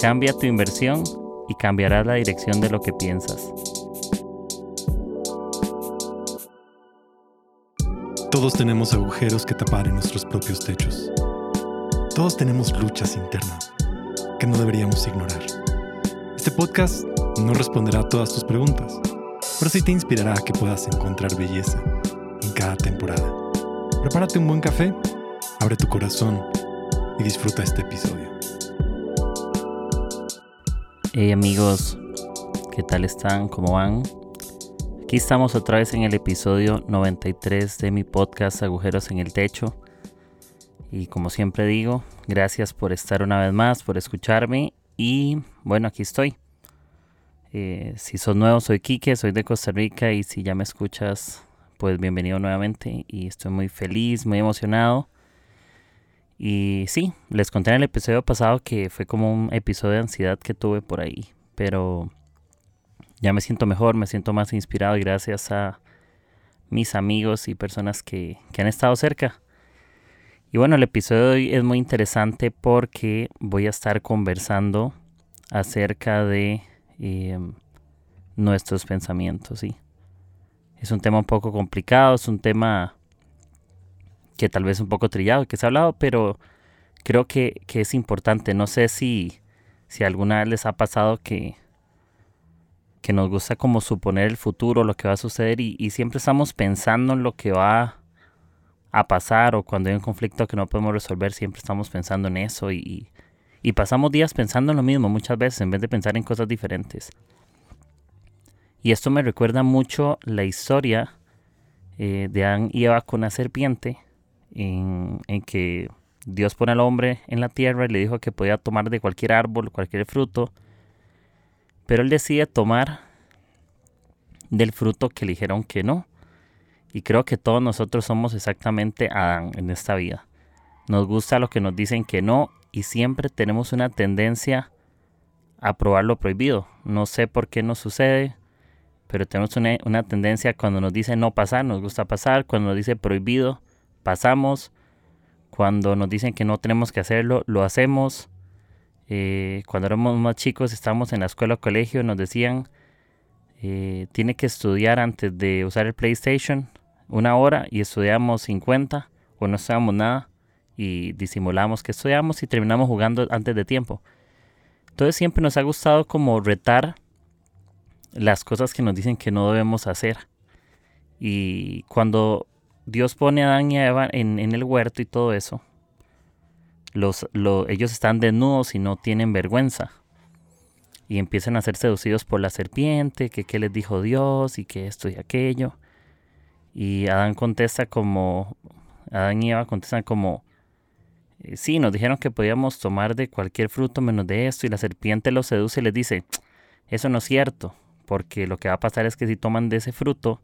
Cambia tu inversión y cambiarás la dirección de lo que piensas. Todos tenemos agujeros que tapar en nuestros propios techos. Todos tenemos luchas internas que no deberíamos ignorar. Este podcast no responderá a todas tus preguntas, pero sí te inspirará a que puedas encontrar belleza en cada temporada. Prepárate un buen café, abre tu corazón y disfruta este episodio. Hey amigos, ¿qué tal están? ¿Cómo van? Aquí estamos otra vez en el episodio 93 de mi podcast Agujeros en el Techo. Y como siempre digo, gracias por estar una vez más, por escucharme. Y bueno, aquí estoy. Eh, si sos nuevo, soy Quique, soy de Costa Rica. Y si ya me escuchas, pues bienvenido nuevamente. Y estoy muy feliz, muy emocionado. Y sí, les conté en el episodio pasado que fue como un episodio de ansiedad que tuve por ahí. Pero ya me siento mejor, me siento más inspirado gracias a mis amigos y personas que, han estado cerca. Y bueno, el episodio de hoy es muy interesante porque voy a estar conversando acerca de em, nuestros pensamientos, ¿sí? Es un tema un poco complicado, es un tema que tal vez un poco trillado, que se ha hablado, pero creo que, que es importante. No sé si, si alguna vez les ha pasado que que nos gusta como suponer el futuro, lo que va a suceder y, siempre estamos pensando en lo que va a pasar o cuando hay un conflicto que no podemos resolver, siempre estamos pensando en eso y, pasamos días pensando en lo mismo muchas veces en vez de pensar en cosas diferentes. Y esto me recuerda mucho la historia eh, de Adán y Eva con la serpiente, en, que Dios pone al hombre en la tierra y le dijo que podía tomar de cualquier árbol, cualquier fruto, pero él decide tomar del fruto que le dijeron que no. Y creo que todos nosotros somos exactamente Adán en esta vida. Nos gusta lo que nos dicen que no y siempre tenemos una tendencia a probar lo prohibido. No sé por qué nos sucede, pero tenemos una, una tendencia cuando nos dicen no pasar, nos gusta pasar. Cuando nos dice prohibido, pasamos. Cuando nos dicen que no tenemos que hacerlo, lo hacemos. Eh, cuando éramos más chicos, estábamos en la escuela o colegio, nos decían, eh, tiene que estudiar antes de usar el PlayStation una hora y estudiamos 50 o no estudiamos nada y disimulamos que estudiamos y terminamos jugando antes de tiempo. Entonces siempre nos ha gustado como retar las cosas que nos dicen que no debemos hacer. Y cuando Dios pone a Adán y a Eva en el huerto y todo eso, ellos están desnudos y no tienen vergüenza. Y empiezan a ser seducidos por la serpiente, que qué les dijo Dios y que esto y aquello. Y Adán contesta como, Adán y Eva contestan como, eh, sí, nos dijeron que podíamos tomar de cualquier fruto menos de esto. Y la serpiente los seduce y les dice, eso no es cierto, porque lo que va a pasar es que si toman de ese fruto,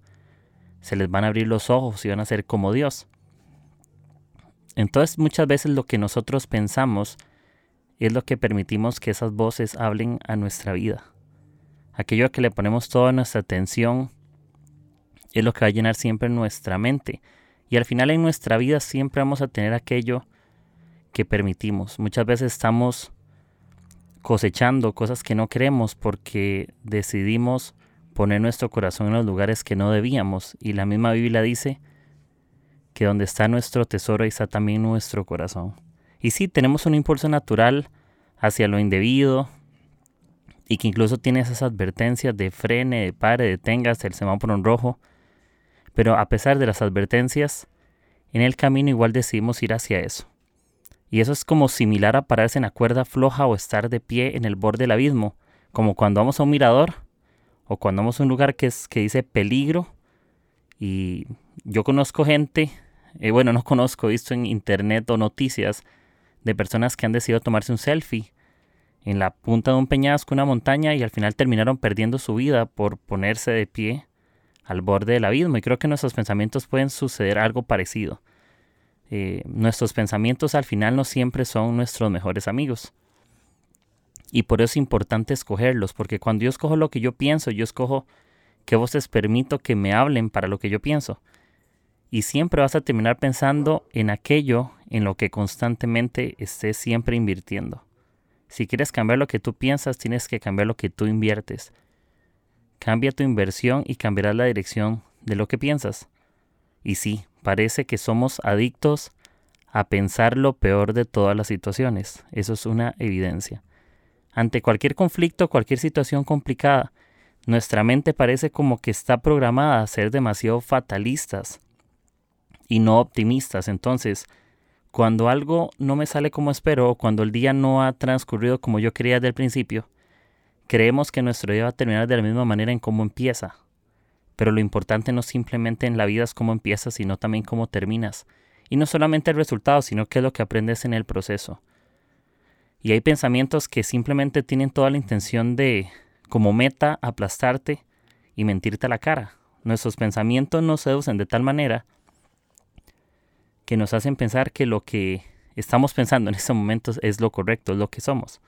se les van a abrir los ojos y van a ser como Dios. Entonces muchas veces lo que nosotros pensamos es lo que permitimos que esas voces hablen a nuestra vida. Aquello a que le ponemos toda nuestra atención es lo que va a llenar siempre nuestra mente. Y al final en nuestra vida siempre vamos a tener aquello que permitimos. Muchas veces estamos cosechando cosas que no queremos porque decidimos poner nuestro corazón en los lugares que no debíamos. Y la misma Biblia dice que donde está nuestro tesoro está también nuestro corazón. Y sí, tenemos un impulso natural hacia lo indebido y que incluso tiene esas advertencias de frene, de pare, deténgase, el semáforo en rojo. Pero a pesar de las advertencias, en el camino igual decidimos ir hacia eso. Y eso es como similar a pararse en la cuerda floja o estar de pie en el borde del abismo, como cuando vamos a un mirador o cuando vamos a un lugar que, es, que dice peligro. Y yo conozco gente eh, bueno, no conozco, he visto en internet o noticias de personas que han decidido tomarse un selfie en la punta de un peñasco, una montaña, y al final terminaron perdiendo su vida por ponerse de pie al borde del abismo. Y creo que nuestros pensamientos pueden suceder algo parecido. Eh, nuestros pensamientos al final no siempre son nuestros mejores amigos. Y por eso es importante escogerlos, porque cuando yo escojo lo que yo pienso, yo escojo qué voces permito que me hablen para lo que yo pienso y siempre vas a terminar pensando en aquello en lo que constantemente estés siempre invirtiendo. Si quieres cambiar lo que tú piensas, tienes que cambiar lo que tú inviertes. Cambia tu inversión y cambiarás la dirección de lo que piensas. Y sí, parece que somos adictos a pensar lo peor de todas las situaciones. Eso es una evidencia. Ante cualquier conflicto, cualquier situación complicada, nuestra mente parece como que está programada a ser demasiado fatalistas y no optimistas. Entonces, cuando algo no me sale como espero cuando el día no ha transcurrido como yo quería desde el principio, creemos que nuestro día va a terminar de la misma manera en cómo empieza. Pero lo importante no simplemente en la vida es cómo empiezas, sino también cómo terminas. Y no solamente el resultado, sino qué es lo que aprendes en el proceso. Y hay pensamientos que simplemente tienen toda la intención de, como meta, aplastarte y mentirte a la cara. Nuestros pensamientos nos seducen de tal manera que nos hacen pensar que lo que estamos pensando en estos momentos es lo correcto, es lo que somos.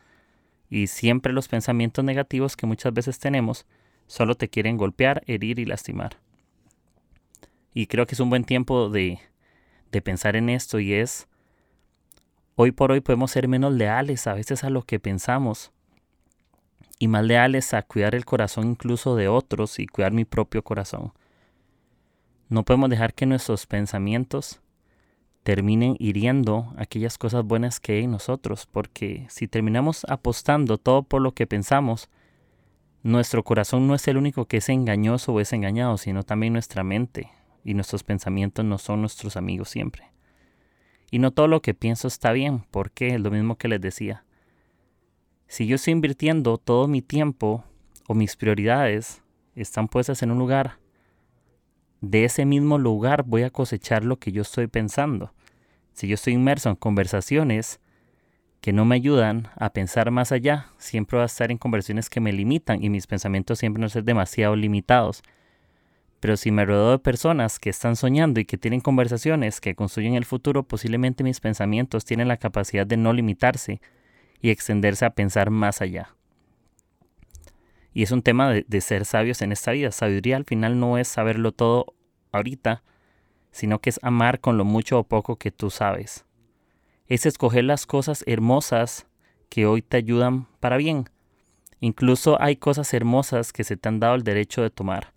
Y siempre los pensamientos negativos que muchas veces tenemos solo te quieren golpear, herir y lastimar. Y creo que es un buen tiempo de, de pensar en esto y es, hoy por hoy podemos ser menos leales a veces a lo que pensamos y más leales a cuidar el corazón incluso de otros y cuidar mi propio corazón. No podemos dejar que nuestros pensamientos terminen hiriendo aquellas cosas buenas que hay en nosotros, porque si terminamos apostando todo por lo que pensamos, nuestro corazón no es el único que es engañoso o es engañado, sino también nuestra mente, y nuestros pensamientos no son nuestros amigos siempre. Y no todo lo que pienso está bien, porque es lo mismo que les decía. Si yo estoy invirtiendo todo mi tiempo o mis prioridades están puestas en un lugar de ese mismo lugar voy a cosechar lo que yo estoy pensando. Si yo estoy inmerso en conversaciones que no me ayudan a pensar más allá, siempre voy a estar en conversaciones que me limitan y mis pensamientos siempre van a ser demasiado limitados. Pero si me rodeo de personas que están soñando y que tienen conversaciones que construyen el futuro, posiblemente mis pensamientos tienen la capacidad de no limitarse y extenderse a pensar más allá. Y es un tema de, ser sabios en esta vida. Sabiduría al final no es saberlo todo ahorita, sino que es amar con lo mucho o poco que tú sabes. Es escoger las cosas hermosas que hoy te ayudan para bien. Incluso hay cosas hermosas que se te han dado el derecho de tomar.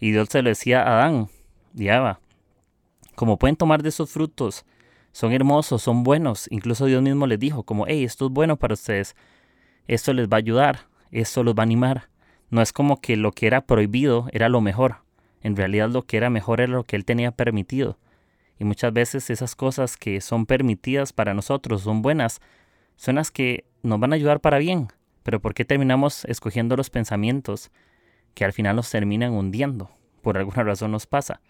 Y Dios se lo decía a Adán y Eva. Como pueden tomar de esos frutos, son hermosos, son buenos. Incluso Dios mismo les dijo como, hey, esto es bueno para ustedes. Esto les va a ayudar, esto los va a animar. No es como que lo que era prohibido era lo mejor. En realidad lo que era mejor era lo que Él tenía permitido. Y muchas veces esas cosas que son permitidas para nosotros, son buenas, son las que nos van a ayudar para bien. Pero ¿por qué terminamos escogiendo los pensamientos que al final nos terminan hundiendo? Por alguna razón nos pasa.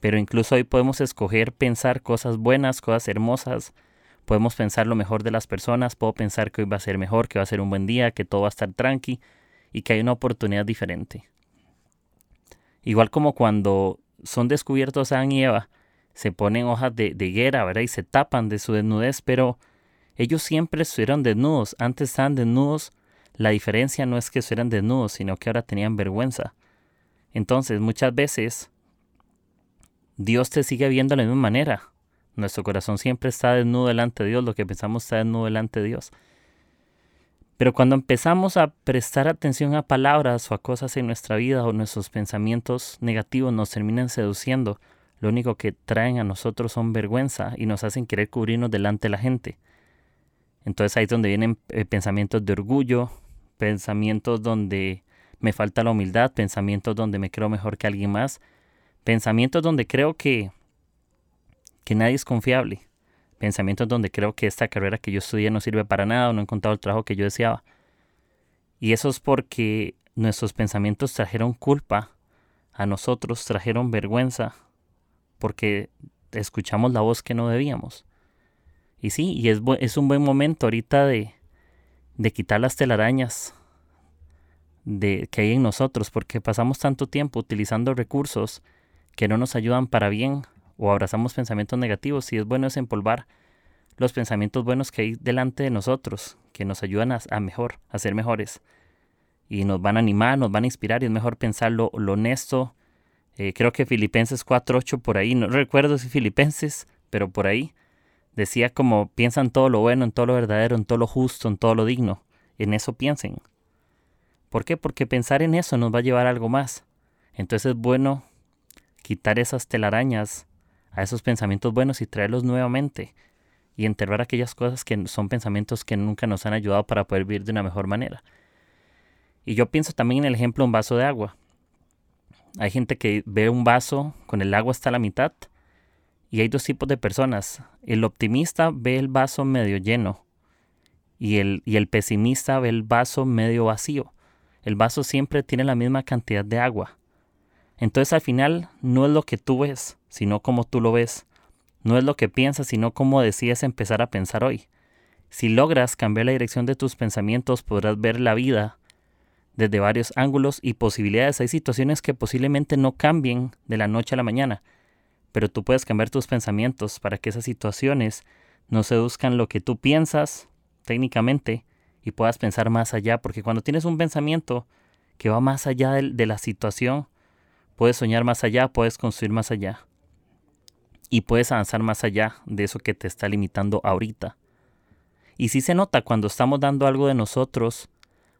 Pero incluso hoy podemos escoger pensar cosas buenas, cosas hermosas. Podemos pensar lo mejor de las personas. Puedo pensar que hoy va a ser mejor, que va a ser un buen día, que todo va a estar tranqui y que hay una oportunidad diferente. Igual como cuando son descubiertos Adán y Eva, se ponen hojas de, de higuera, ¿verdad? Y se tapan de su desnudez, pero ellos siempre estuvieron desnudos. Antes estaban desnudos. La diferencia no es que estuvieran desnudos, sino que ahora tenían vergüenza. Entonces, muchas veces, Dios te sigue viendo de la misma manera. Nuestro corazón siempre está desnudo delante de Dios, lo que pensamos está desnudo delante de Dios. Pero cuando empezamos a prestar atención a palabras o a cosas en nuestra vida o nuestros pensamientos negativos nos terminan seduciendo, lo único que traen a nosotros son vergüenza y nos hacen querer cubrirnos delante de la gente. Entonces ahí es donde vienen eh, pensamientos de orgullo, pensamientos donde me falta la humildad, pensamientos donde me creo mejor que alguien más, pensamientos donde creo que, que nadie es confiable pensamientos donde creo que esta carrera que yo estudié no sirve para nada o no he encontrado el trabajo que yo deseaba. Y eso es porque nuestros pensamientos trajeron culpa a nosotros, trajeron vergüenza, porque escuchamos la voz que no debíamos. Y sí, y es, es un buen momento ahorita de, de quitar las telarañas de, que hay en nosotros, porque pasamos tanto tiempo utilizando recursos que no nos ayudan para bien o abrazamos pensamientos negativos y es bueno desempolvar los pensamientos buenos que hay delante de nosotros, que nos ayudan a, mejor, a ser mejores. Y nos van a animar, nos van a inspirar y es mejor pensar lo, honesto. Eh, creo que Filipenses 4.8 por ahí, no recuerdo si Filipenses, pero por ahí decía como piensan todo lo bueno, en todo lo verdadero, en todo lo justo, en todo lo digno. en eso piensen. ¿Por qué? Porque pensar en eso nos va a llevar a algo más. Entonces es bueno quitar esas telarañas a esos pensamientos buenos y traerlos nuevamente y enterrar aquellas cosas que son pensamientos que nunca nos han ayudado para poder vivir de una mejor manera. Y yo pienso también en el ejemplo de un vaso de agua. Hay gente que ve un vaso con el agua hasta la mitad y hay dos tipos de personas. El optimista ve el vaso medio lleno y el, y el pesimista ve el vaso medio vacío. El vaso siempre tiene la misma cantidad de agua. Entonces al final no es lo que tú ves, sino cómo tú lo ves. No es lo que piensas, sino cómo decides empezar a pensar hoy. Si logras cambiar la dirección de tus pensamientos, podrás ver la vida desde varios ángulos y posibilidades. Hay situaciones que posiblemente no cambien de la noche a la mañana, pero tú puedes cambiar tus pensamientos para que esas situaciones no seduzcan lo que tú piensas técnicamente y puedas pensar más allá, porque cuando tienes un pensamiento que va más allá de, la situación, Puedes soñar más allá, puedes construir más allá. Y puedes avanzar más allá de eso que te está limitando ahorita. Y sí se nota cuando estamos dando algo de nosotros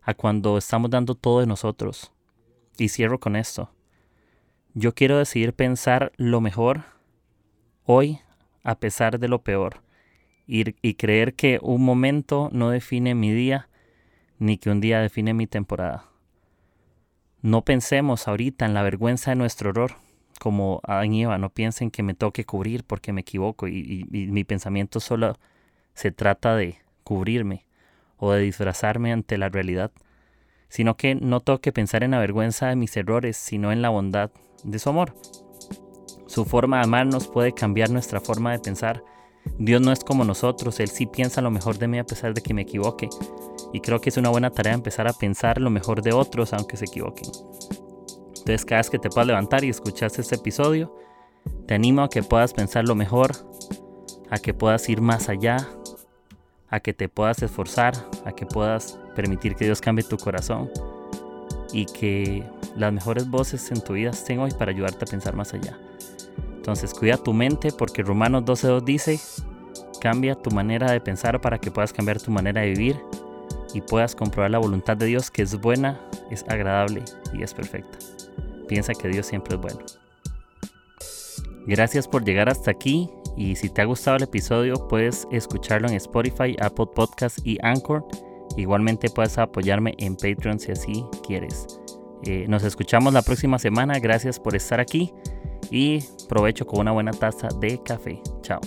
a cuando estamos dando todo de nosotros. Y cierro con esto. Yo quiero decidir pensar lo mejor hoy a pesar de lo peor. Y, y, creer que un momento no define mi día, ni que un día define mi temporada. No pensemos ahorita en la vergüenza de nuestro error, como Adán y Eva, no piensen que me toque cubrir porque me equivoco y, mi pensamiento solo se trata de cubrirme o de disfrazarme ante la realidad, sino que no tengo que pensar en la vergüenza de mis errores, sino en la bondad de su amor. Su forma de amarnos puede cambiar nuestra forma de pensar. Dios no es como nosotros, Él sí piensa lo mejor de mí a pesar de que me equivoque y creo que es una buena tarea empezar a pensar lo mejor de otros aunque se equivoquen. Entonces cada vez que te puedas levantar y escuchas este episodio, te animo a que puedas pensar lo mejor, a que puedas ir más allá, a que te puedas esforzar, a que puedas permitir que Dios cambie tu corazón y que las mejores voces en tu vida estén hoy para ayudarte a pensar más allá. Entonces cuida tu mente porque Romanos 12.2 dice, cambia tu manera de pensar para que puedas cambiar tu manera de vivir y puedas comprobar la voluntad de Dios que es buena, es agradable y es perfecta. Piensa que Dios siempre es bueno. Gracias por llegar hasta aquí y si te ha gustado el episodio puedes escucharlo en Spotify, Apple Podcasts y Anchor. Igualmente puedes apoyarme en Patreon si así quieres. Eh, nos escuchamos la próxima semana. Gracias por estar aquí y provecho con una buena taza de café. Chao.